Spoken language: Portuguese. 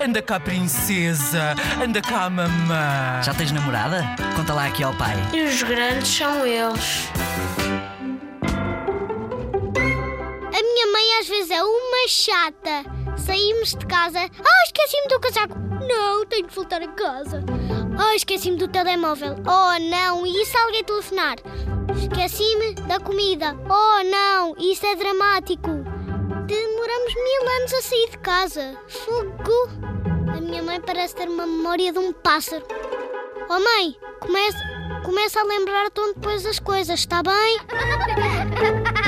Anda cá, princesa. Anda cá, mamã. Já tens namorada? Conta lá aqui ao pai. E os grandes são eles. A minha mãe às vezes é uma chata. Saímos de casa. Ah, esqueci-me do casaco. Não, tenho de voltar a casa. Ah, esqueci-me do telemóvel. Oh, não, e se alguém telefonar? Esqueci-me da comida. Oh, não, isso é dramático. Anos a sair de casa. Fogo! A minha mãe parece ter uma memória de um pássaro. Oh, mãe, começa, a lembrar tão depois as coisas, está bem?